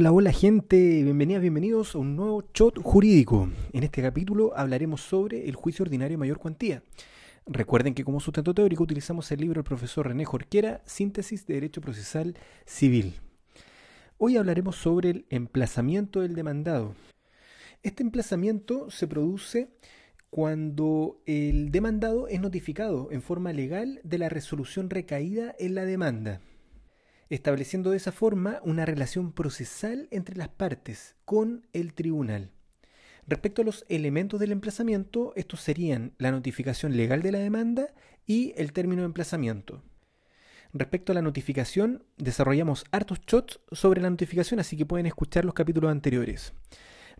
Hola, hola, gente, bienvenidas, bienvenidos a un nuevo shot jurídico. En este capítulo hablaremos sobre el juicio ordinario mayor cuantía. Recuerden que como sustento teórico utilizamos el libro del profesor René Jorquera, Síntesis de Derecho Procesal Civil. Hoy hablaremos sobre el emplazamiento del demandado. Este emplazamiento se produce cuando el demandado es notificado en forma legal de la resolución recaída en la demanda estableciendo de esa forma una relación procesal entre las partes con el tribunal. Respecto a los elementos del emplazamiento, estos serían la notificación legal de la demanda y el término de emplazamiento. Respecto a la notificación, desarrollamos hartos shots sobre la notificación, así que pueden escuchar los capítulos anteriores.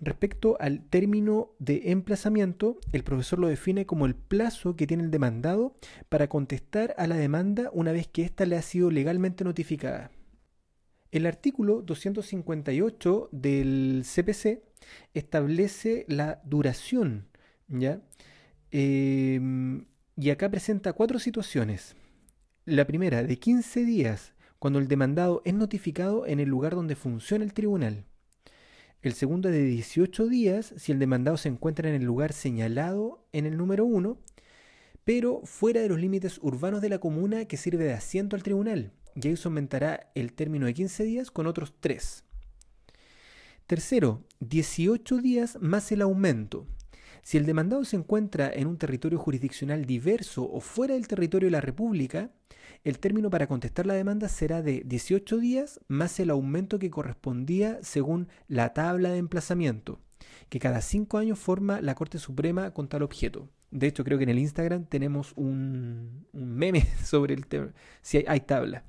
Respecto al término de emplazamiento, el profesor lo define como el plazo que tiene el demandado para contestar a la demanda una vez que ésta le ha sido legalmente notificada. El artículo 258 del CPC establece la duración, ¿ya? Em, y acá presenta cuatro situaciones. La primera, de 15 días, cuando el demandado es notificado en el lugar donde funciona el tribunal. El segundo de 18 días si el demandado se encuentra en el lugar señalado en el número 1, pero fuera de los límites urbanos de la comuna que sirve de asiento al tribunal, y se aumentará el término de 15 días con otros 3. Tercero, 18 días más el aumento. Si el demandado se encuentra en un territorio jurisdiccional diverso o fuera del territorio de la República, el término para contestar la demanda será de 18 días más el aumento que correspondía según la tabla de emplazamiento, que cada 5 años forma la Corte Suprema con tal objeto. De hecho, creo que en el Instagram tenemos un, meme sobre el tema, si hay tabla.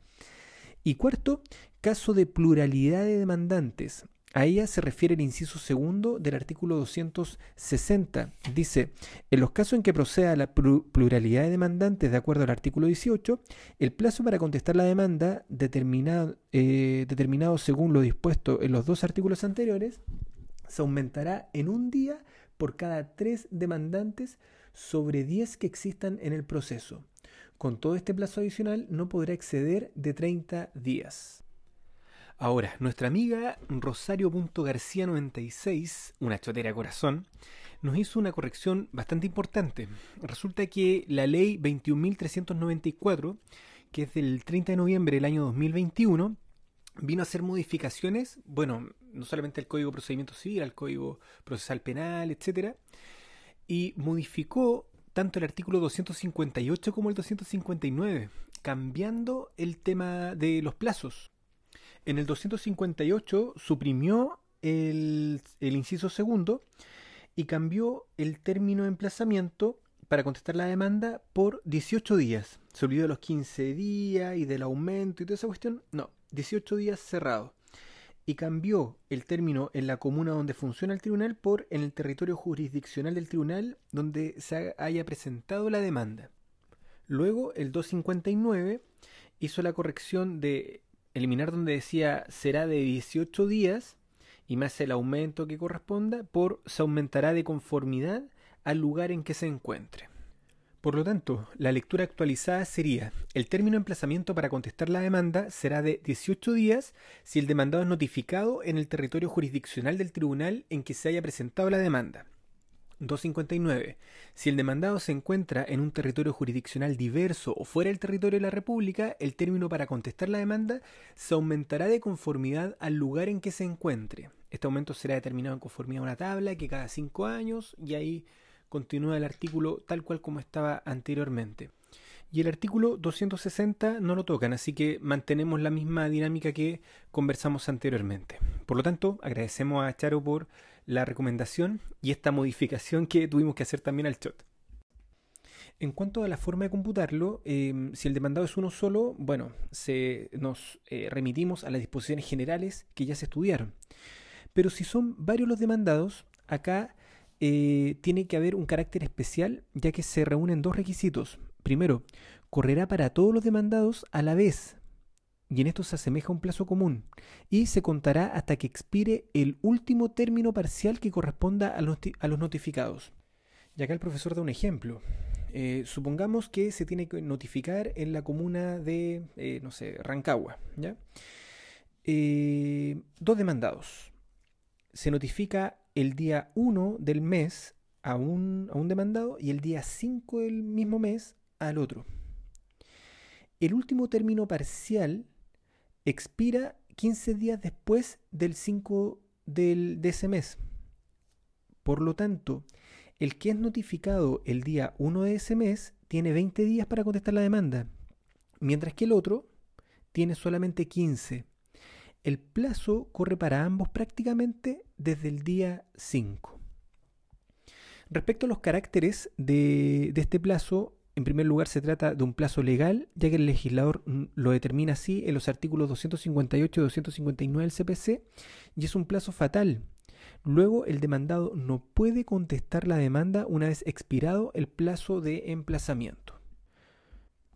Y cuarto, caso de pluralidad de demandantes. A ella se refiere el inciso segundo del artículo 260. Dice, en los casos en que proceda la pluralidad de demandantes de acuerdo al artículo 18, el plazo para contestar la demanda determinado, eh, determinado según lo dispuesto en los dos artículos anteriores se aumentará en un día por cada tres demandantes sobre diez que existan en el proceso. Con todo este plazo adicional no podrá exceder de 30 días. Ahora, nuestra amiga Rosario.garcía96, una chotera corazón, nos hizo una corrección bastante importante. Resulta que la ley 21.394, que es del 30 de noviembre del año 2021, vino a hacer modificaciones, bueno, no solamente al Código de Procedimiento Civil, al Código Procesal Penal, etc. Y modificó tanto el artículo 258 como el 259, cambiando el tema de los plazos. En el 258 suprimió el, inciso segundo y cambió el término de emplazamiento para contestar la demanda por 18 días. Se olvidó de los 15 días y del aumento y toda esa cuestión. No, 18 días cerrado. Y cambió el término en la comuna donde funciona el tribunal por en el territorio jurisdiccional del tribunal donde se haya presentado la demanda. Luego, el 259 hizo la corrección de eliminar donde decía será de 18 días y más el aumento que corresponda por se aumentará de conformidad al lugar en que se encuentre. Por lo tanto, la lectura actualizada sería el término de emplazamiento para contestar la demanda será de 18 días si el demandado es notificado en el territorio jurisdiccional del tribunal en que se haya presentado la demanda. 259. Si el demandado se encuentra en un territorio jurisdiccional diverso o fuera del territorio de la República, el término para contestar la demanda se aumentará de conformidad al lugar en que se encuentre. Este aumento será determinado en conformidad a una tabla que cada cinco años y ahí continúa el artículo tal cual como estaba anteriormente. Y el artículo 260 no lo tocan, así que mantenemos la misma dinámica que conversamos anteriormente. Por lo tanto, agradecemos a Charo por la recomendación y esta modificación que tuvimos que hacer también al chat. En cuanto a la forma de computarlo, em, si el demandado es uno solo, bueno, se, nos eh, remitimos a las disposiciones generales que ya se estudiaron. Pero si son varios los demandados, acá eh, tiene que haber un carácter especial ya que se reúnen dos requisitos. Primero, correrá para todos los demandados a la vez, y en esto se asemeja a un plazo común, y se contará hasta que expire el último término parcial que corresponda a los, notificados. Y acá el profesor da un ejemplo. Eh, supongamos que se tiene que notificar en la comuna de, eh, no sé, Rancagua, ¿ya? eh, dos demandados. Se notifica el día 1 del mes a un, demandado y el día 5 del mismo mes al otro. El último término parcial expira 15 días después del 5 del, de ese mes. Por lo tanto, el que es notificado el día 1 de ese mes tiene 20 días para contestar la demanda, mientras que el otro tiene solamente 15. El plazo corre para ambos prácticamente desde el día 5. Respecto a los caracteres de, de este plazo, en primer lugar, se trata de un plazo legal, ya que el legislador mm, lo determina así en los artículos 258 y 259 del CPC, y es un plazo fatal. Luego, el demandado no puede contestar la demanda una vez expirado el plazo de emplazamiento.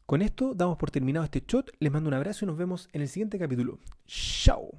Con esto damos por terminado este shot, les mando un abrazo y nos vemos en el siguiente capítulo. ¡Chao!